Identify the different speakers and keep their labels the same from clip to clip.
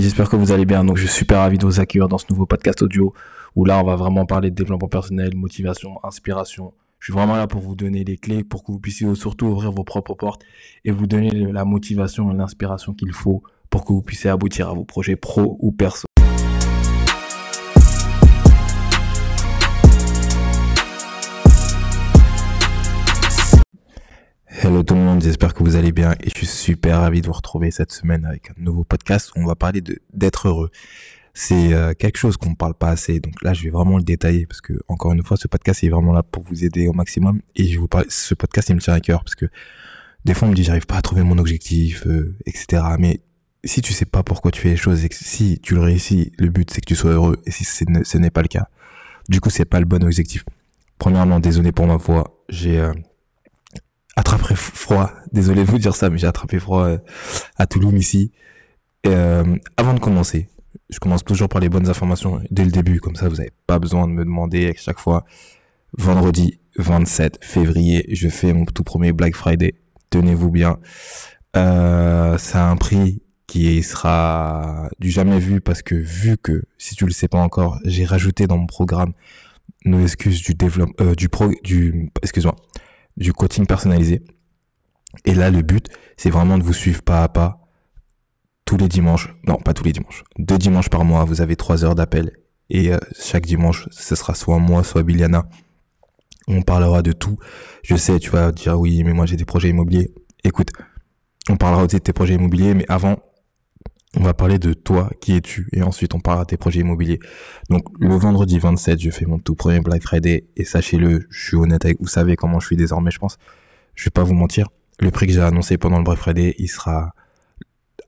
Speaker 1: j'espère que vous allez bien. Donc je suis super ravi de vous accueillir dans ce nouveau podcast audio où là on va vraiment parler de développement personnel, motivation, inspiration. Je suis vraiment là pour vous donner les clés pour que vous puissiez surtout ouvrir vos propres portes et vous donner la motivation et l'inspiration qu'il faut pour que vous puissiez aboutir à vos projets pro ou perso. Hello tout le monde, j'espère que vous allez bien et je suis super ravi de vous retrouver cette semaine avec un nouveau podcast où on va parler d'être heureux. C'est euh, quelque chose qu'on ne parle pas assez, donc là je vais vraiment le détailler parce que encore une fois ce podcast est vraiment là pour vous aider au maximum et je vous parle, ce podcast il me tient à cœur parce que des fois on me dit j'arrive pas à trouver mon objectif, euh, etc. Mais si tu sais pas pourquoi tu fais les choses et que si tu le réussis, le but c'est que tu sois heureux et si ce n'est pas le cas, du coup c'est pas le bon objectif. Premièrement, désolé pour ma voix, j'ai euh, attrapé froid. Désolé de vous dire ça, mais j'ai attrapé froid euh, à Toulouse ici. Euh, avant de commencer, je commence toujours par les bonnes informations dès le début, comme ça vous n'avez pas besoin de me demander à chaque fois. Vendredi 27 février, je fais mon tout premier Black Friday. Tenez-vous bien. Euh, c'est un prix qui sera du jamais vu parce que vu que, si tu le sais pas encore, j'ai rajouté dans mon programme nos excuses du développement, euh, du pro, du, excuse-moi, du coaching personnalisé. Et là, le but, c'est vraiment de vous suivre pas à pas tous les dimanches. Non, pas tous les dimanches. Deux dimanches par mois, vous avez trois heures d'appel. Et euh, chaque dimanche, ce sera soit moi, soit Biliana. On parlera de tout. Je sais, tu vas dire oui, mais moi j'ai des projets immobiliers. Écoute, on parlera aussi de tes projets immobiliers, mais avant, on va parler de toi, qui es-tu, et ensuite on parlera de tes projets immobiliers. Donc le vendredi 27, je fais mon tout premier Black Friday, et sachez-le, je suis honnête avec vous, savez comment je suis désormais, je pense. Je vais pas vous mentir, le prix que j'ai annoncé pendant le Black Friday, il sera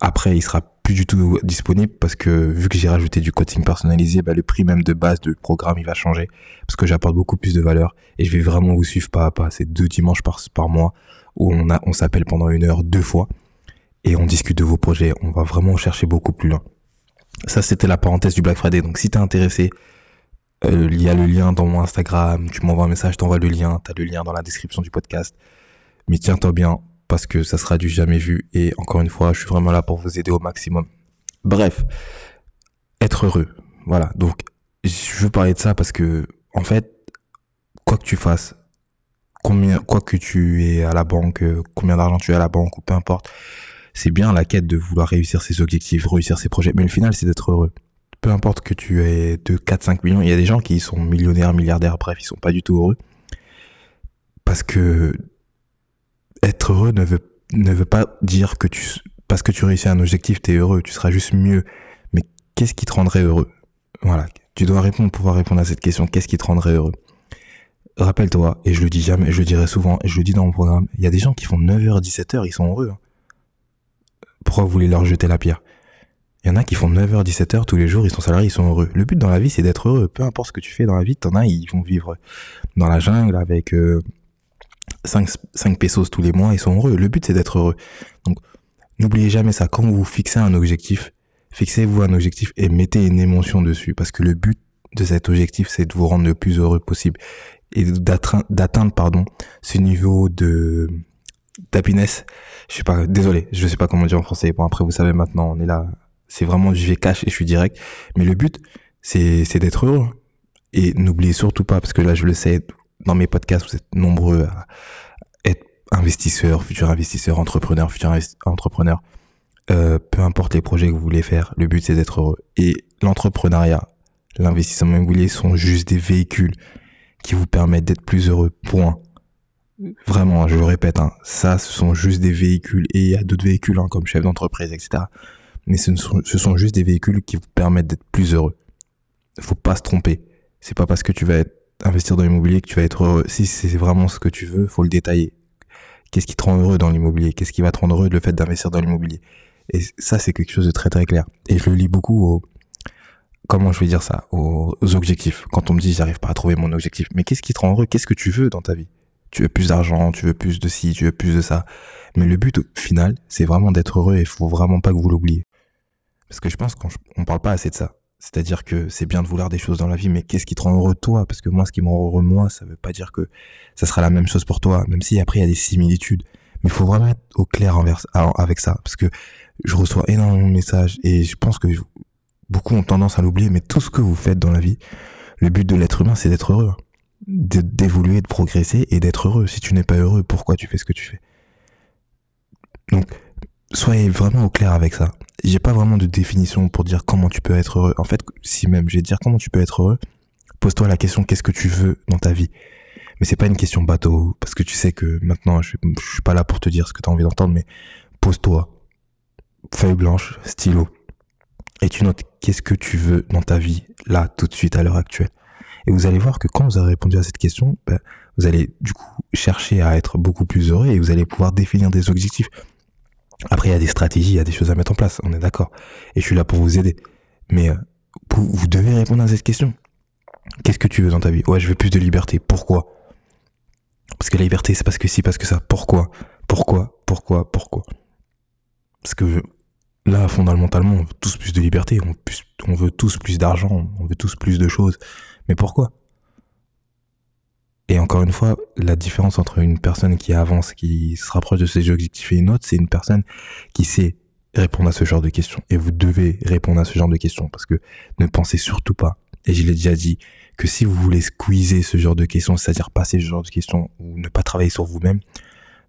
Speaker 1: après, il sera plus du tout disponible parce que vu que j'ai rajouté du coaching personnalisé, bah, le prix même de base du programme il va changer parce que j'apporte beaucoup plus de valeur et je vais vraiment vous suivre pas à pas. C'est deux dimanches par, par mois où on a on s'appelle pendant une heure deux fois et on discute de vos projets. On va vraiment chercher beaucoup plus loin. Ça, c'était la parenthèse du Black Friday. Donc, si t'es intéressé, euh, il y a le lien dans mon Instagram. Tu m'envoies un message, t'envoies le lien. T'as le lien dans la description du podcast. Mais tiens-toi bien parce que ça sera du jamais vu. Et encore une fois, je suis vraiment là pour vous aider au maximum. Bref, être heureux. Voilà. Donc, je veux parler de ça parce que, en fait, quoi que tu fasses, combien, quoi que tu es à la banque, euh, combien d'argent tu as à la banque ou peu importe, c'est bien la quête de vouloir réussir ses objectifs, réussir ses projets, mais le final, c'est d'être heureux. Peu importe que tu aies 2, 4, 5 millions, il y a des gens qui sont millionnaires, milliardaires, bref, ils sont pas du tout heureux. Parce que être heureux ne veut, ne veut pas dire que tu, parce que tu réussis un objectif, tu es heureux, tu seras juste mieux. Mais qu'est-ce qui te rendrait heureux? Voilà. Tu dois répondre, pouvoir répondre à cette question. Qu'est-ce qui te rendrait heureux? Rappelle-toi, et je le dis jamais, je le dirai souvent, et je le dis dans mon programme, il y a des gens qui font 9h, 17h, ils sont heureux. Hein vous voulez leur jeter la pierre Il y en a qui font 9h, 17h tous les jours, ils sont salariés, ils sont heureux. Le but dans la vie, c'est d'être heureux. Peu importe ce que tu fais dans la vie, t'en as, ils vont vivre dans la jungle avec 5, euh, 5 pesos tous les mois, ils sont heureux. Le but, c'est d'être heureux. Donc, n'oubliez jamais ça. Quand vous fixez un objectif, fixez-vous un objectif et mettez une émotion dessus. Parce que le but de cet objectif, c'est de vous rendre le plus heureux possible et d'atteindre, pardon, ce niveau de, d'happiness. Je sais pas, désolé, je sais pas comment dire en français. Bon, après, vous savez maintenant, on est là. C'est vraiment du cash et je suis direct. Mais le but, c'est, d'être heureux. Et n'oubliez surtout pas, parce que là, je le sais, dans mes podcasts, vous êtes nombreux à être investisseurs, futurs investisseurs, entrepreneurs, futurs entrepreneurs. Euh, peu importe les projets que vous voulez faire, le but c'est d'être heureux. Et l'entrepreneuriat, l'investissement immobilier sont juste des véhicules qui vous permettent d'être plus heureux. Point. Vraiment, je le répète, hein, ça, ce sont juste des véhicules, et il y a d'autres véhicules, hein, comme chef d'entreprise, etc. Mais ce sont, juste des véhicules qui vous permettent d'être plus heureux. Faut pas se tromper. C'est pas parce que tu vas investir dans l'immobilier que tu vas être heureux. Si c'est vraiment ce que tu veux, faut le détailler. Qu'est-ce qui te rend heureux dans l'immobilier? Qu'est-ce qui va te rendre heureux le fait d'investir dans l'immobilier? Et ça, c'est quelque chose de très très clair. Et je le lis beaucoup au, comment je vais dire ça, aux objectifs. Quand on me dit j'arrive pas à trouver mon objectif, mais qu'est-ce qui te rend heureux? Qu'est-ce que tu veux dans ta vie? Tu veux plus d'argent, tu veux plus de ci, tu veux plus de ça. Mais le but final, c'est vraiment d'être heureux et il faut vraiment pas que vous l'oubliez. Parce que je pense qu'on parle pas assez de ça. C'est-à-dire que c'est bien de vouloir des choses dans la vie, mais qu'est-ce qui te rend heureux toi? Parce que moi, ce qui me rend heureux moi, ça veut pas dire que ça sera la même chose pour toi, même si après il y a des similitudes. Mais il faut vraiment être au clair envers, avec ça. Parce que je reçois énormément de messages et je pense que beaucoup ont tendance à l'oublier, mais tout ce que vous faites dans la vie, le but de l'être humain, c'est d'être heureux. D'évoluer, de progresser et d'être heureux. Si tu n'es pas heureux, pourquoi tu fais ce que tu fais? Donc, soyez vraiment au clair avec ça. J'ai pas vraiment de définition pour dire comment tu peux être heureux. En fait, si même je vais dire comment tu peux être heureux, pose-toi la question qu'est-ce que tu veux dans ta vie? Mais c'est pas une question bateau parce que tu sais que maintenant je, je suis pas là pour te dire ce que tu as envie d'entendre mais pose-toi feuille blanche, stylo et tu notes qu'est-ce que tu veux dans ta vie là tout de suite à l'heure actuelle. Et vous allez voir que quand vous avez répondu à cette question, ben, vous allez du coup chercher à être beaucoup plus heureux et vous allez pouvoir définir des objectifs. Après, il y a des stratégies, il y a des choses à mettre en place, on est d'accord. Et je suis là pour vous aider. Mais euh, vous devez répondre à cette question. Qu'est-ce que tu veux dans ta vie? Ouais, je veux plus de liberté. Pourquoi? Parce que la liberté, c'est parce que si, parce que ça. Pourquoi? Pourquoi? Pourquoi? Pourquoi? Parce que là, fondamentalement, on veut tous plus de liberté, on, on veut tous plus d'argent, on veut tous plus de choses. Mais pourquoi? Et encore une fois, la différence entre une personne qui avance, qui se rapproche de ses objectifs et une autre, c'est une personne qui sait répondre à ce genre de questions. Et vous devez répondre à ce genre de questions parce que ne pensez surtout pas, et je l'ai déjà dit, que si vous voulez squeezer ce genre de questions, c'est-à-dire passer ce genre de questions ou ne pas travailler sur vous-même,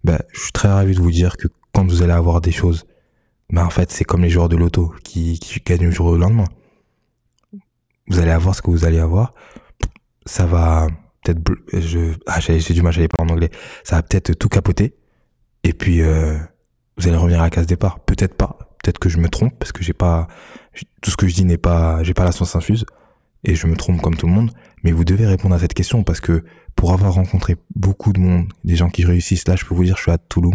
Speaker 1: ben, je suis très ravi de vous dire que quand vous allez avoir des choses, ben, en fait, c'est comme les joueurs de loto qui gagnent le jour au lendemain. Vous allez avoir ce que vous allez avoir. Ça va, peut-être je ah j'ai du mal j'allais pas en anglais. Ça va peut-être tout capoter. Et puis euh, vous allez revenir à la case départ. Peut-être pas. Peut-être que je me trompe parce que j'ai pas tout ce que je dis n'est pas j'ai pas la science infuse. Et je me trompe comme tout le monde. Mais vous devez répondre à cette question parce que pour avoir rencontré beaucoup de monde des gens qui réussissent là je peux vous dire je suis à Toulouse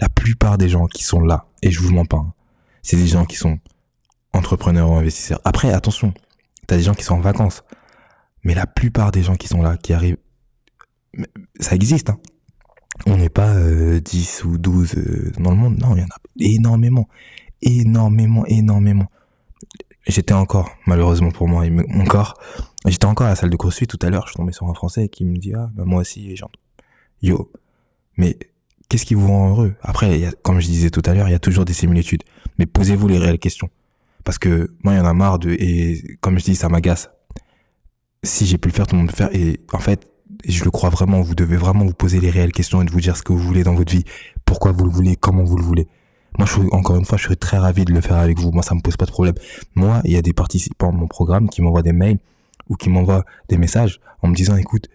Speaker 1: la plupart des gens qui sont là et je vous mens pas hein, c'est des gens qui sont entrepreneurs ou investisseurs. Après attention t'as des gens qui sont en vacances mais la plupart des gens qui sont là, qui arrivent, ça existe. Hein. On n'est pas 10 euh, ou 12 euh, dans le monde. Non, il y en a énormément. Énormément, énormément. J'étais encore, malheureusement pour moi, mon corps, j'étais encore à la salle de CrossFit tout à l'heure, je suis tombé sur un Français qui me dit, ah, bah, moi aussi, genre, yo. Mais qu'est-ce qui vous rend heureux? Après, comme je disais tout à l'heure, il y a toujours des similitudes. Mais posez-vous les réelles questions. Parce que moi, il y en a marre de, et comme je dis, ça m'agace si j'ai pu le faire, tout le monde peut le faire. Et en fait, je le crois vraiment, vous devez vraiment vous poser les réelles questions et de vous dire ce que vous voulez dans votre vie, pourquoi vous le voulez, comment vous le voulez. Moi, encore une fois, je serais très ravi de le faire avec vous. Moi, ça me pose pas de problème. Moi, il y a des participants de mon programme qui m'envoient des mails ou qui m'envoient des messages en me disant, écoute,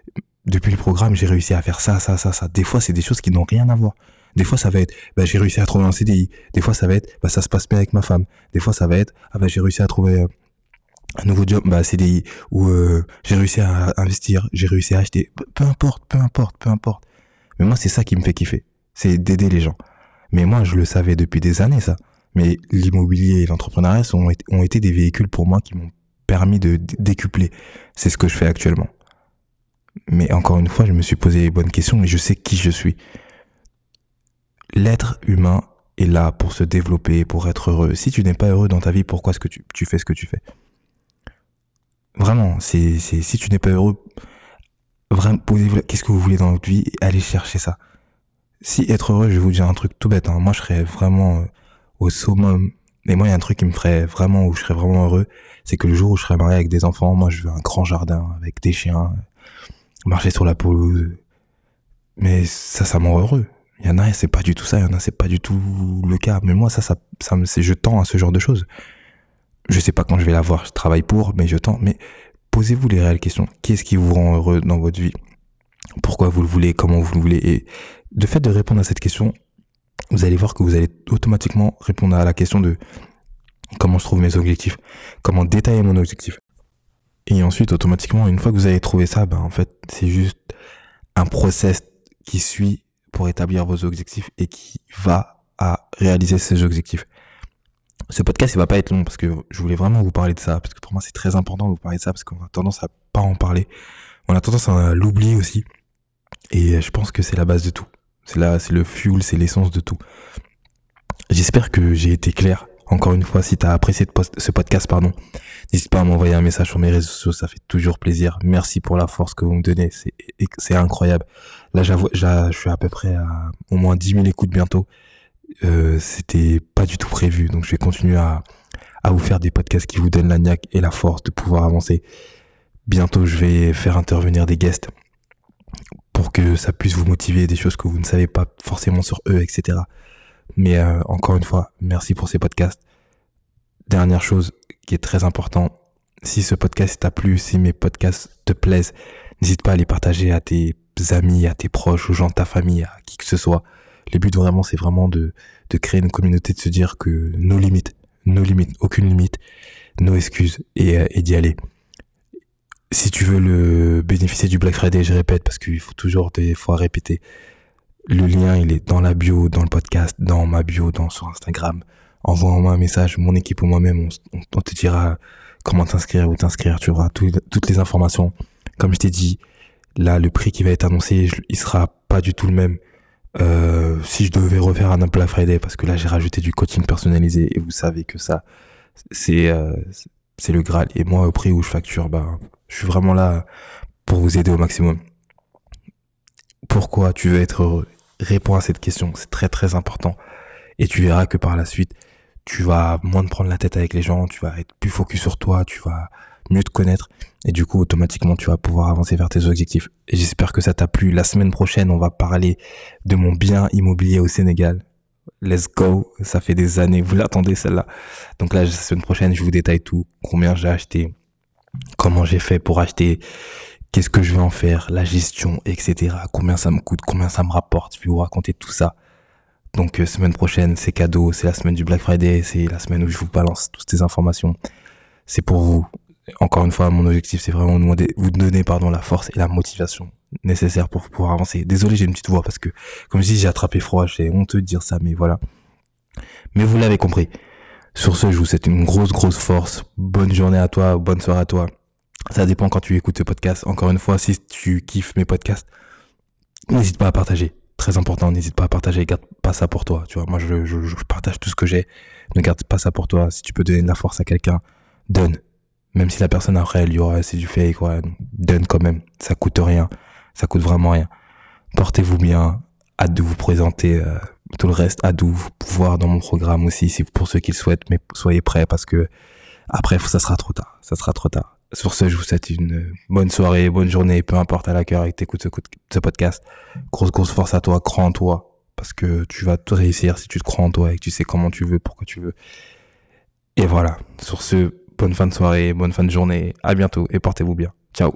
Speaker 1: depuis le programme, j'ai réussi à faire ça, ça, ça, ça. Des fois, c'est des choses qui n'ont rien à voir. Des fois, ça va être, bah, j'ai réussi à trouver un CDI. Des fois, ça va être, bah, ça se passe bien avec ma femme. Des fois, ça va être, ah, bah, j'ai réussi à trouver euh, un nouveau job, bah CDI, où euh, j'ai réussi à investir, j'ai réussi à acheter, peu, importe, peu importe, peu importe. Mais moi, c'est ça qui me fait kiffer, c'est d'aider les gens. Mais moi, je le savais depuis des années, ça. Mais l'immobilier et l'entrepreneuriat ont, ont été des véhicules pour moi qui m'ont permis de décupler. C'est ce que je fais actuellement. Mais encore une fois, je me suis posé les bonnes questions et je sais qui je suis. L'être humain est là pour se développer, pour être heureux. Si tu n'es pas heureux dans ta vie, pourquoi est-ce que tu, fais ce que tu fais? Vraiment, c'est, si tu n'es pas heureux, vraiment, posez-vous, qu'est-ce que vous voulez dans votre vie allez chercher ça. Si être heureux, je vais vous dire un truc tout bête, hein. moi je serais vraiment euh, au summum. Mais moi, il y a un truc qui me ferait vraiment, où je serais vraiment heureux, c'est que le jour où je serais marié avec des enfants, moi je veux un grand jardin avec des chiens, marcher sur la pelouse. Mais ça, ça me rend heureux. Il y en a, c'est pas du tout ça, il y en a, c'est pas du tout le cas. Mais moi, ça, ça, ça je tends à ce genre de choses. Je sais pas quand je vais l'avoir, je travaille pour, mais je tente. Mais posez-vous les réelles questions. Qu'est-ce qui vous rend heureux dans votre vie? Pourquoi vous le voulez? Comment vous le voulez? Et de fait de répondre à cette question, vous allez voir que vous allez automatiquement répondre à la question de comment je trouve mes objectifs, comment détailler mon objectif. Et ensuite, automatiquement, une fois que vous avez trouvé ça, ben, en fait, c'est juste un process qui suit pour établir vos objectifs et qui va à réaliser ces objectifs. Ce podcast, il va pas être long parce que je voulais vraiment vous parler de ça, parce que pour moi, c'est très important de vous parler de ça, parce qu'on a tendance à pas en parler. On a tendance à l'oublier aussi. Et je pense que c'est la base de tout. C'est là, c'est le fuel, c'est l'essence de tout. J'espère que j'ai été clair. Encore une fois, si tu as apprécié ce podcast, pardon, n'hésite pas à m'envoyer un message sur mes réseaux sociaux, ça fait toujours plaisir. Merci pour la force que vous me donnez, c'est, incroyable. Là, je suis à peu près à au moins 10 000 écoutes bientôt. Euh, c'était pas du tout prévu, donc je vais continuer à, à vous faire des podcasts qui vous donnent la niaque et la force de pouvoir avancer. Bientôt, je vais faire intervenir des guests pour que ça puisse vous motiver, des choses que vous ne savez pas forcément sur eux, etc. Mais euh, encore une fois, merci pour ces podcasts. Dernière chose qui est très important, si ce podcast t'a plu, si mes podcasts te plaisent, n'hésite pas à les partager à tes amis, à tes proches, aux gens de ta famille, à qui que ce soit. Le but vraiment, c'est vraiment de, de créer une communauté, de se dire que nos limites, nos limites, aucune limite, nos excuses et, euh, d'y aller. Si tu veux bénéficier du Black Friday, je répète parce qu'il faut toujours des fois répéter. Le lien, il est dans la bio, dans le podcast, dans ma bio, dans sur Instagram. Envoie-moi un message, mon équipe ou moi-même, on, te dira comment t'inscrire ou t'inscrire. Tu auras toutes les informations. Comme je t'ai dit, là, le prix qui va être annoncé, il sera pas du tout le même. Euh, si je devais refaire un Black Friday, parce que là, j'ai rajouté du coaching personnalisé et vous savez que ça, c'est euh, le Graal. Et moi, au prix où je facture, bah, je suis vraiment là pour vous aider au maximum. Pourquoi tu veux être heureux Réponds à cette question, c'est très très important. Et tu verras que par la suite, tu vas moins te prendre la tête avec les gens, tu vas être plus focus sur toi, tu vas mieux te connaître et du coup automatiquement tu vas pouvoir avancer vers tes objectifs. Et j'espère que ça t'a plu. La semaine prochaine, on va parler de mon bien immobilier au Sénégal. Let's go, ça fait des années, vous l'attendez celle-là. Donc là, la semaine prochaine, je vous détaille tout, combien j'ai acheté, comment j'ai fait pour acheter, qu'est-ce que je vais en faire, la gestion, etc. Combien ça me coûte, combien ça me rapporte? Je vais vous raconter tout ça. Donc euh, semaine prochaine, c'est cadeau, c'est la semaine du Black Friday, c'est la semaine où je vous balance toutes ces informations. C'est pour vous. Encore une fois, mon objectif, c'est vraiment de vous donner pardon la force et la motivation nécessaire pour pouvoir avancer. Désolé, j'ai une petite voix parce que, comme je dis, j'ai attrapé froid. C'est honteux de dire ça, mais voilà. Mais vous l'avez compris. Sur ce, je vous souhaite une grosse, grosse force. Bonne journée à toi, bonne soirée à toi. Ça dépend quand tu écoutes ce podcast. Encore une fois, si tu kiffes mes podcasts, n'hésite pas à partager. Très important, n'hésite pas à partager. Garde pas ça pour toi. Tu vois, moi, je, je, partage tout ce que j'ai. Ne garde pas ça pour toi. Si tu peux donner de la force à quelqu'un, donne. Même si la personne après, elle y aura, c'est du fake, donne quand même. Ça coûte rien. Ça coûte vraiment rien. Portez-vous bien. Hâte de vous présenter euh, tout le reste. Hâte de vous pouvoir dans mon programme aussi, si pour ceux qui le souhaitent. Mais soyez prêts parce que après, ça sera trop tard. Ça sera trop tard. Sur ce, je vous souhaite une bonne soirée, bonne journée, peu importe à la cœur et que ce podcast. Grosse, grosse force à toi, crois en toi. Parce que tu vas te réussir si tu te crois en toi et que tu sais comment tu veux, pourquoi tu veux. Et voilà. Sur ce, bonne fin de soirée, bonne fin de journée. À bientôt et portez-vous bien. Ciao.